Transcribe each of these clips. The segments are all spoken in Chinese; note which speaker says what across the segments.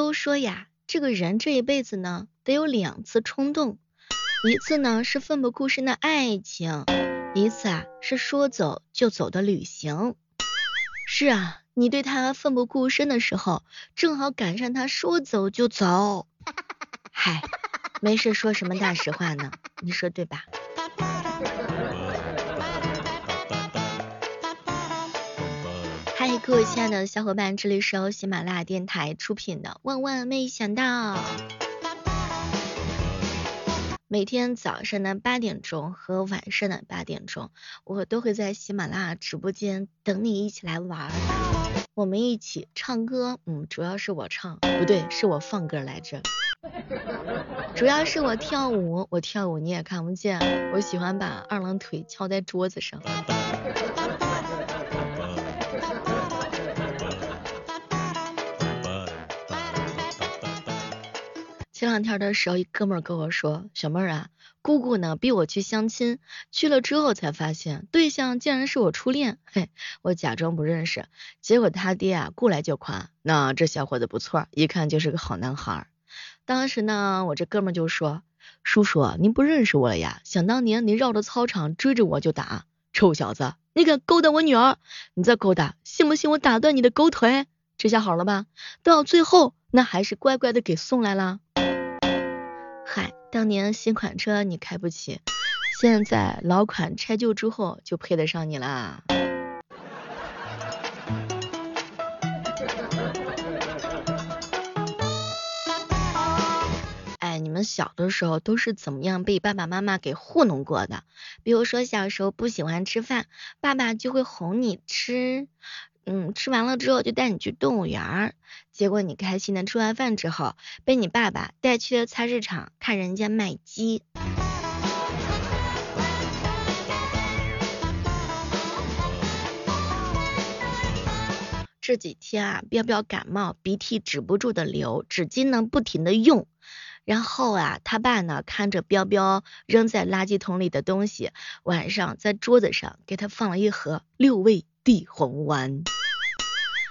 Speaker 1: 都说呀，这个人这一辈子呢，得有两次冲动，一次呢是奋不顾身的爱情，一次啊是说走就走的旅行。是啊，你对他奋不顾身的时候，正好赶上他说走就走。嗨，没事说什么大实话呢？你说对吧？各位亲爱的小伙伴，这里是由喜马拉雅电台出品的《万万没想到》。每天早上的八点钟和晚上的八点钟，我都会在喜马拉雅直播间等你一起来玩。我们一起唱歌，嗯，主要是我唱，不对，是我放歌来着。主要是我跳舞，我跳舞你也看不见，我喜欢把二郎腿翘在桌子上。两天的时候，一哥们儿跟我说：“小妹儿啊，姑姑呢逼我去相亲，去了之后才发现对象竟然是我初恋。”嘿，我假装不认识，结果他爹啊过来就夸：“那这小伙子不错，一看就是个好男孩。”当时呢，我这哥们儿就说：“叔叔，您不认识我了呀？想当年您绕着操场追着我就打，臭小子，你敢勾搭我女儿？你再勾搭，信不信我打断你的狗腿？这下好了吧？到最后那还是乖乖的给送来了。”嗨，当年新款车你开不起，现在老款拆旧之后就配得上你啦。哎，你们小的时候都是怎么样被爸爸妈妈给糊弄过的？比如说小时候不喜欢吃饭，爸爸就会哄你吃。嗯，吃完了之后就带你去动物园儿，结果你开心的吃完饭之后，被你爸爸带去了菜市场看人家卖鸡。这几天啊，彪彪感冒，鼻涕止不住的流，纸巾呢不停的用，然后啊，他爸呢看着彪彪扔在垃圾桶里的东西，晚上在桌子上给他放了一盒六味。地黄丸，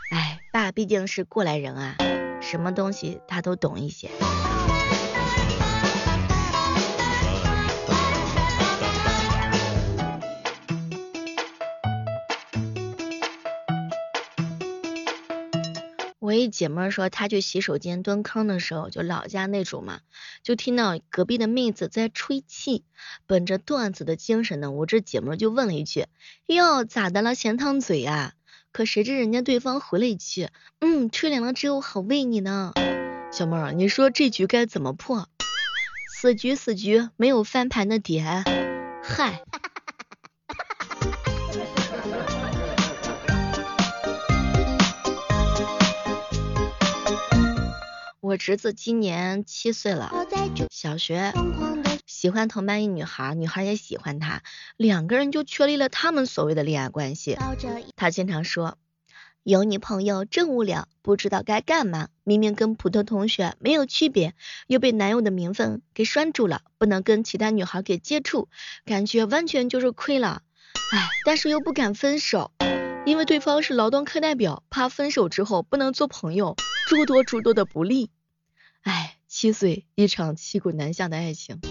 Speaker 1: 哎，爸毕竟是过来人啊，什么东西他都懂一些。我一姐妹说，她去洗手间蹲坑的时候，就老家那种嘛，就听到隔壁的妹子在吹气。本着段子的精神呢，我这姐妹就问了一句：“哟，咋的了？咸烫嘴啊？”可谁知人家对方回了一句：“嗯，吹凉了之后好喂你呢。”小妹儿，你说这局该怎么破？死局死局，没有翻盘的点。嗨。我侄子今年七岁了，小学，喜欢同班一女孩，女孩也喜欢他，两个人就确立了他们所谓的恋爱关系。他经常说，有女朋友真无聊，不知道该干嘛，明明跟普通同学没有区别，又被男友的名分给拴住了，不能跟其他女孩给接触，感觉完全就是亏了。唉，但是又不敢分手，因为对方是劳动课代表，怕分手之后不能做朋友，诸多诸多的不利。唉，七岁一场骑虎难下的爱情。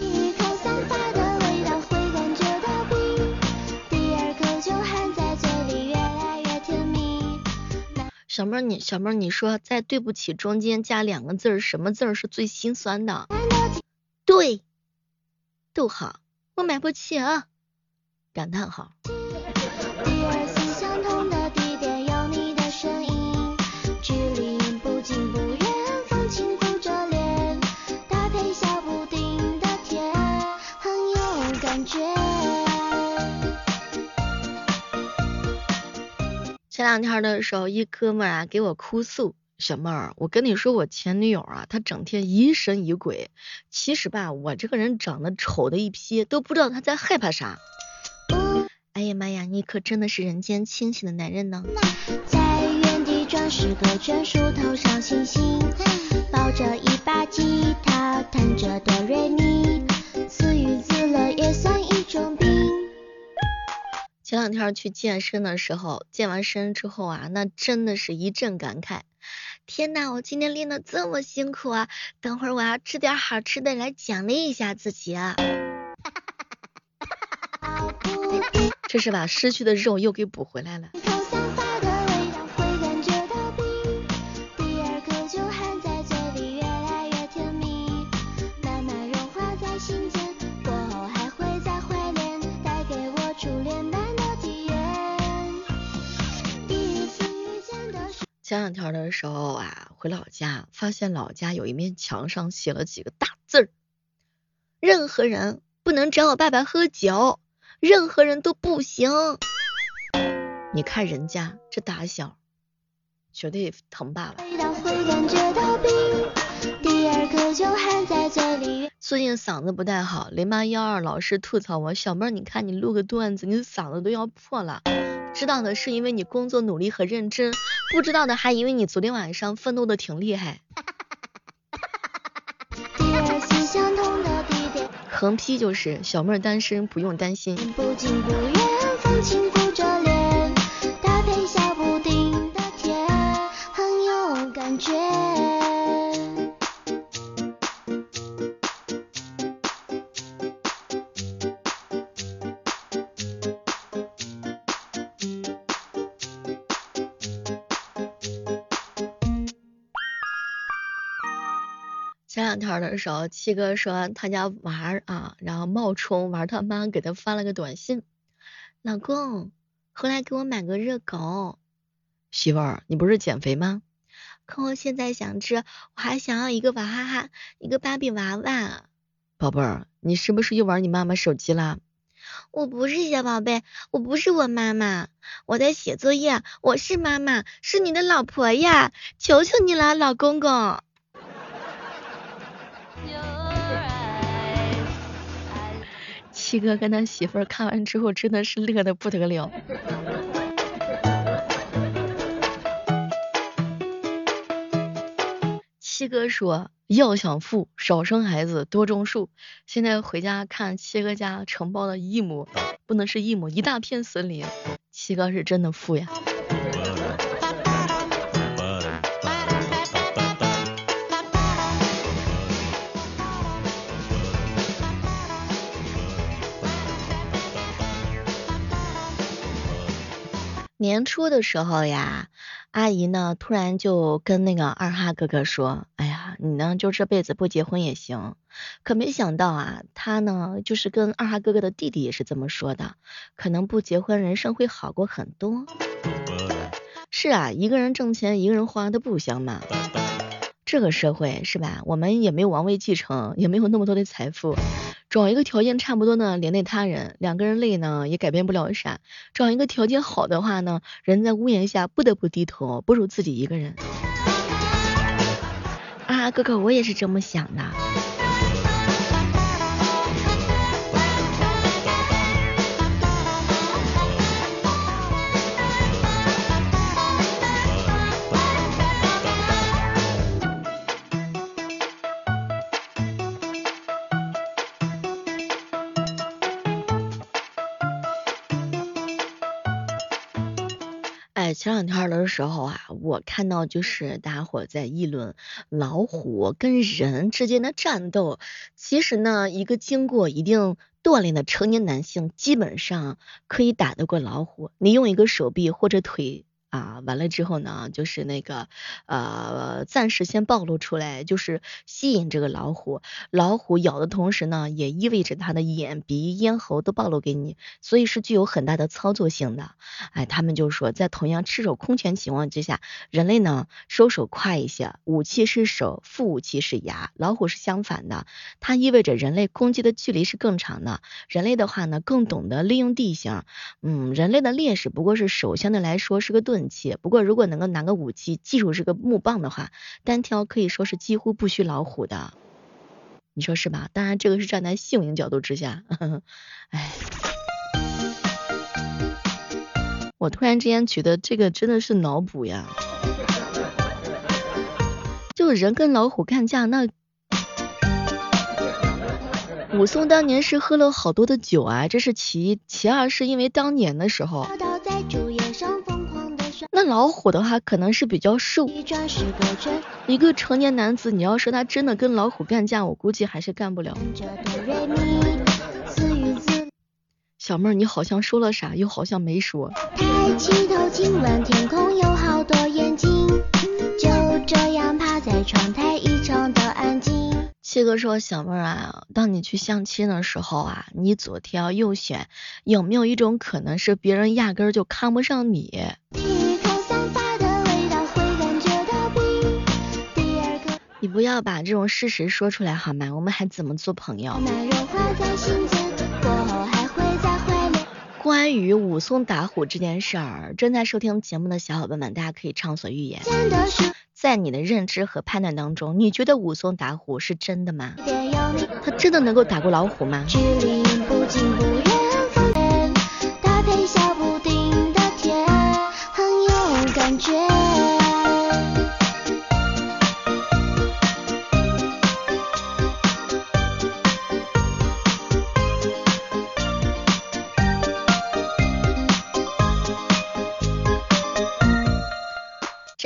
Speaker 1: 小妹儿，你小妹儿，你说在对不起中间加两个字儿，什么字儿是最心酸的？对，逗号，我买不起啊！感叹号。前两天的时候，一哥们啊给我哭诉，小妹儿，我跟你说，我前女友啊，她整天疑神疑鬼。其实吧，我这个人长得丑的一批，都不知道她在害怕啥。哎呀妈呀，你可真的是人间清醒的男人呢。在原地转十个圈，树头上星星，抱着一把吉他，弹着哆瑞咪，自娱自乐也算一种病。前两天去健身的时候，健完身之后啊，那真的是一阵感慨。天呐，我今天练的这么辛苦啊，等会儿我要吃点好吃的来奖励一下自己。啊。这是把失去的肉又给补回来了。前两天的时候啊，回老家，发现老家有一面墙上写了几个大字儿：任何人不能找我爸爸喝酒，任何人都不行。你看人家这打小，绝对疼爸爸。最近嗓子不太好，零八幺二老师吐槽我，小妹儿，你看你录个段子，你嗓子都要破了。知道的是因为你工作努力和认真，不知道的还以为你昨天晚上奋斗的挺厉害。横批就是小妹儿单身不用担心。前两的时候，七哥说他家娃啊，然后冒充玩他妈给他发了个短信，老公，回来给我买个热狗。媳妇儿，你不是减肥吗？可我现在想吃，我还想要一个娃哈哈，一个芭比娃娃。宝贝儿，你是不是又玩你妈妈手机啦？我不是小宝贝，我不是我妈妈，我在写作业，我是妈妈，是你的老婆呀，求求你了，老公公。七哥跟他媳妇儿看完之后，真的是乐的不得了。七哥说，要想富，少生孩子，多种树。现在回家看七哥家承包的一亩，不能是一亩，一大片森林。七哥是真的富呀。年初的时候呀，阿姨呢突然就跟那个二哈哥哥说：“哎呀，你呢就这辈子不结婚也行。”可没想到啊，他呢就是跟二哈哥哥的弟弟也是这么说的，可能不结婚人生会好过很多。是啊，一个人挣钱，一个人花，的不香吗？这个社会是吧？我们也没有王位继承，也没有那么多的财富。找一个条件差不多呢，连累他人，两个人累呢也改变不了啥。找一个条件好的话呢，人在屋檐下不得不低头，不如自己一个人。啊，哥哥，我也是这么想的。前两天的时候啊，我看到就是大家伙在议论老虎跟人之间的战斗。其实呢，一个经过一定锻炼的成年男性，基本上可以打得过老虎。你用一个手臂或者腿。啊，完了之后呢，就是那个呃，暂时先暴露出来，就是吸引这个老虎。老虎咬的同时呢，也意味着它的眼、鼻、咽喉都暴露给你，所以是具有很大的操作性的。哎，他们就说，在同样赤手空拳情况之下，人类呢收手快一些，武器是手，副武器是牙。老虎是相反的，它意味着人类攻击的距离是更长的。人类的话呢，更懂得利用地形。嗯，人类的劣势不过是手，相对来说是个盾钝。武器，不过如果能够拿个武器，技术是个木棒的话，单挑可以说是几乎不需老虎的，你说是吧？当然这个是站在性命角度之下，哎，我突然之间觉得这个真的是脑补呀，就人跟老虎干架，那武松当年是喝了好多的酒啊，这是其一，其二是因为当年的时候。那老虎的话可能是比较瘦。一个成年男子，你要说他真的跟老虎干架，我估计还是干不了。小妹儿，你好像说了啥，又好像没说。抬起头，亲吻天空，有好多眼睛，就这样趴在窗台，异常的安静。七哥说，小妹儿啊，当你去相亲的时候啊，你左挑右选，有没有一种可能是别人压根儿就看不上你？你不要把这种事实说出来好吗？我们还怎么做朋友？关于武松打虎这件事儿，正在收听节目的小伙伴们，大家可以畅所欲言。在你的认知和判断当中，你觉得武松打虎是真的吗？他真的能够打过老虎吗？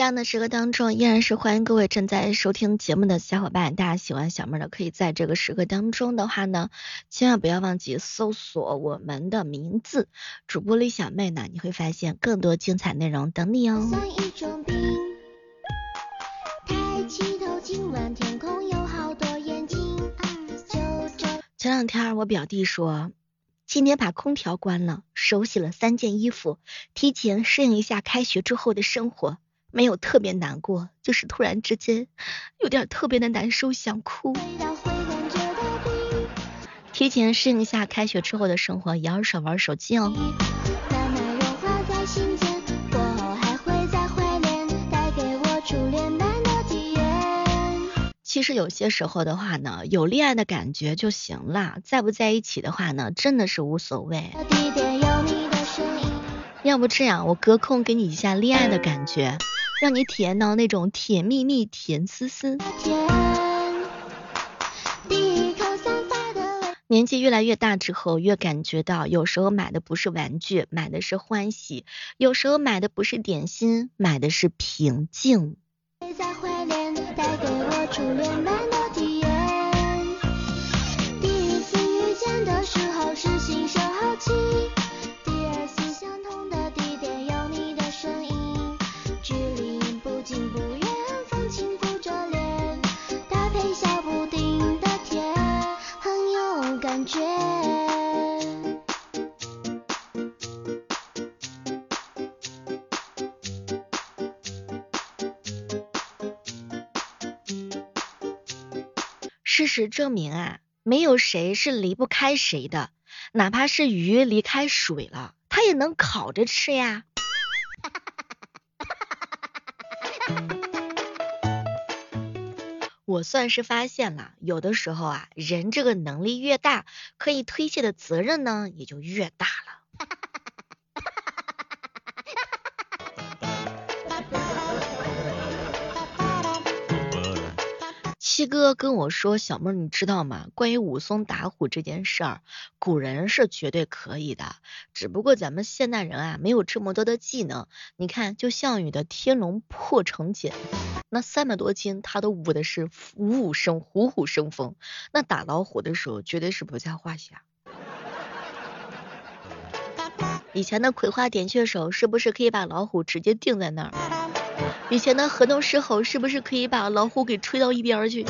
Speaker 1: 这样的时刻当中，依然是欢迎各位正在收听节目的小伙伴。大家喜欢小妹的，可以在这个时刻当中的话呢，千万不要忘记搜索我们的名字，主播李小妹呢，你会发现更多精彩内容等你哦。前两天我表弟说，今天把空调关了，手洗了三件衣服，提前适应一下开学之后的生活。没有特别难过，就是突然之间有点特别的难受，想哭。提前适应一下开学之后的生活，也要少玩手机哦。其实有些时候的话呢，有恋爱的感觉就行了，在不在一起的话呢，真的是无所谓。要不这样，我隔空给你一下恋爱的感觉。让你体验到那种甜蜜蜜、甜丝丝。年纪越来越大之后，越感觉到有时候买的不是玩具，买的是欢喜；有时候买的不是点心，买的是平静。事实证明啊，没有谁是离不开谁的，哪怕是鱼离开水了，它也能烤着吃呀。我算是发现了，有的时候啊，人这个能力越大，可以推卸的责任呢也就越大七哥跟我说，小妹你知道吗？关于武松打虎这件事儿，古人是绝对可以的，只不过咱们现代人啊，没有这么多的技能。你看，就项羽的天龙破城锏，那三百多斤，他都舞的是虎虎生虎虎生风，那打老虎的时候绝对是不在话下。以前的葵花点穴手是不是可以把老虎直接定在那儿？以前的河东狮吼是不是可以把老虎给吹到一边去？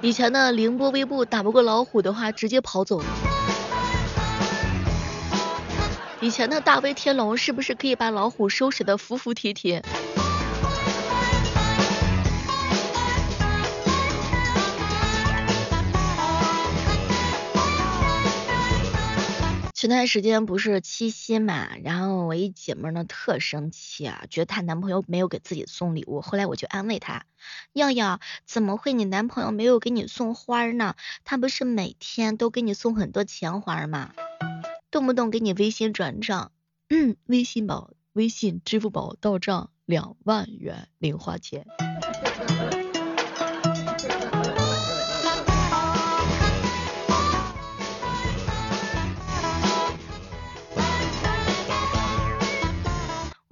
Speaker 1: 以前的凌波微步打不过老虎的话，直接跑走。以前的大威天龙是不是可以把老虎收拾的服服帖帖？前段时间不是七夕嘛，然后我一姐妹呢特生气啊，觉得她男朋友没有给自己送礼物。后来我就安慰她，耀耀怎么会你男朋友没有给你送花呢？他不是每天都给你送很多钱花吗？动不动给你微信转账，嗯，微信宝、微信、支付宝到账两万元零花钱。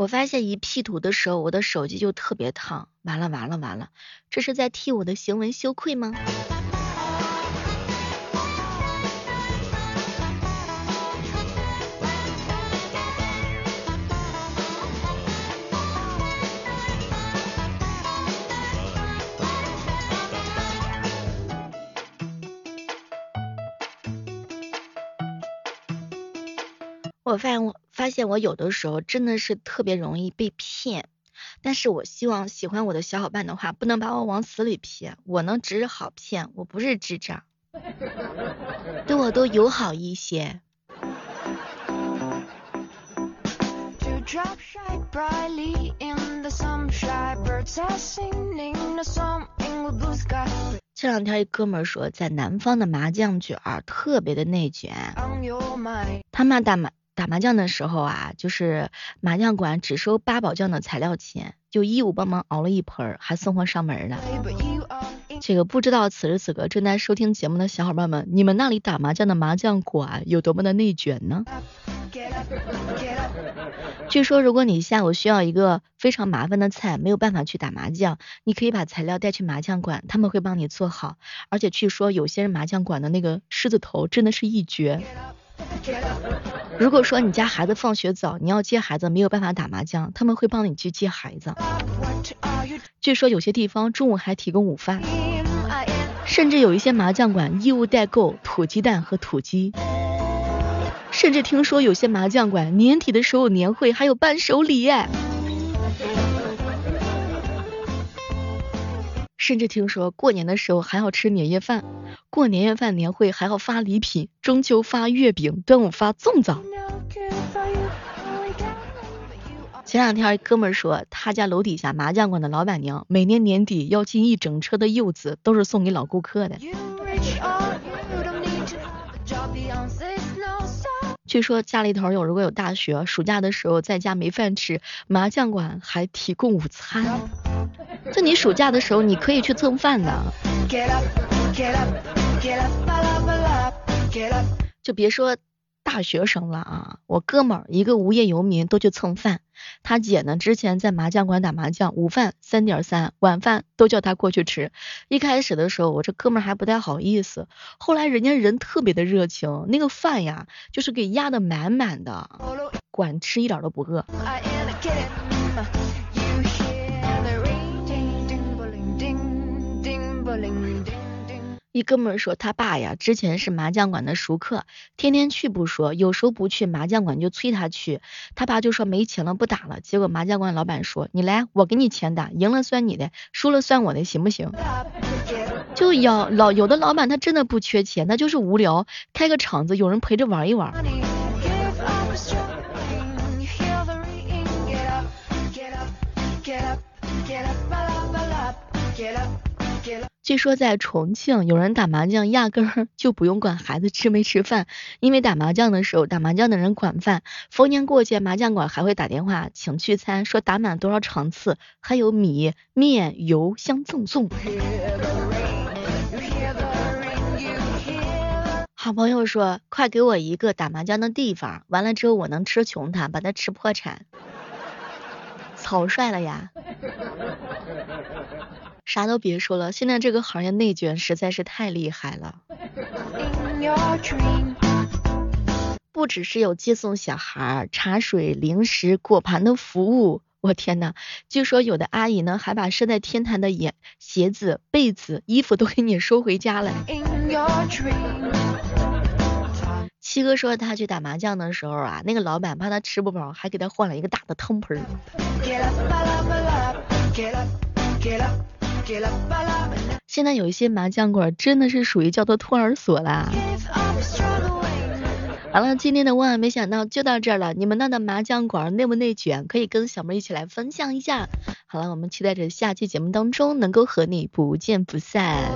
Speaker 1: 我发现一 P 图的时候，我的手机就特别烫。完了完了完了，这是在替我的行为羞愧吗？我发现我发现我有的时候真的是特别容易被骗，但是我希望喜欢我的小伙伴的话，不能把我往死里骗，我呢只是好骗，我不是智障，对我都友好一些。这两天一哥们说，在南方的麻将卷儿特别的内卷，他妈打麻。打麻将的时候啊，就是麻将馆只收八宝酱的材料钱，就义务帮忙熬了一盆，还送货上门呢。这个不知道此时此刻正在收听节目的小伙伴们，你们那里打麻将的麻将馆有多么的内卷呢？据说如果你下午需要一个非常麻烦的菜，没有办法去打麻将，你可以把材料带去麻将馆，他们会帮你做好。而且据说有些人麻将馆的那个狮子头真的是一绝。如果说你家孩子放学早，你要接孩子没有办法打麻将，他们会帮你去接孩子。据说有些地方中午还提供午饭，甚至有一些麻将馆义务代购土鸡蛋和土鸡，甚至听说有些麻将馆年底的时候年会还有伴手礼耶。甚至听说过年的时候还要吃年夜饭，过年夜饭年会还要发礼品，中秋发月饼，端午发粽子。前两天哥们说他家楼底下麻将馆的老板娘每年年底要进一整车的柚子，都是送给老顾客的。据说家里头有如果有大学暑假的时候在家没饭吃，麻将馆还提供午餐。就你暑假的时候，你可以去蹭饭的。就别说大学生了啊，我哥们儿一个无业游民都去蹭饭。他姐呢，之前在麻将馆打麻将，午饭三点三，晚饭都叫他过去吃。一开始的时候，我这哥们儿还不太好意思，后来人家人特别的热情，那个饭呀，就是给压的满满的，管吃一点都不饿。一哥们说他爸呀，之前是麻将馆的熟客，天天去不说，有时候不去麻将馆就催他去。他爸就说没钱了不打了。结果麻将馆老板说你来，我给你钱打，赢了算你的，输了算我的，行不行？就要老有的老板他真的不缺钱，他就是无聊，开个场子有人陪着玩一玩。据说在重庆，有人打麻将压根儿就不用管孩子吃没吃饭，因为打麻将的时候，打麻将的人管饭。逢年过节，麻将馆还会打电话请聚餐，说打满多少场次，还有米面油相赠送。好朋友说，快给我一个打麻将的地方，完了之后我能吃穷他，把他吃破产。草率了呀。啥都别说了，现在这个行业内卷实在是太厉害了。不只是有接送小孩、茶水、零食、果盘的服务，我天呐，据说有的阿姨呢，还把设在天台的眼鞋子、被子、衣服都给你收回家了。七哥说他去打麻将的时候啊，那个老板怕他吃不饱，还给他换了一个大的汤盆。现在有一些麻将馆真的是属于叫做托儿所啦。好了，今天的万万没想到就到这儿了。你们那的麻将馆内不内卷？可以跟小妹一起来分享一下。好了，我们期待着下期节目当中能够和你不见不散。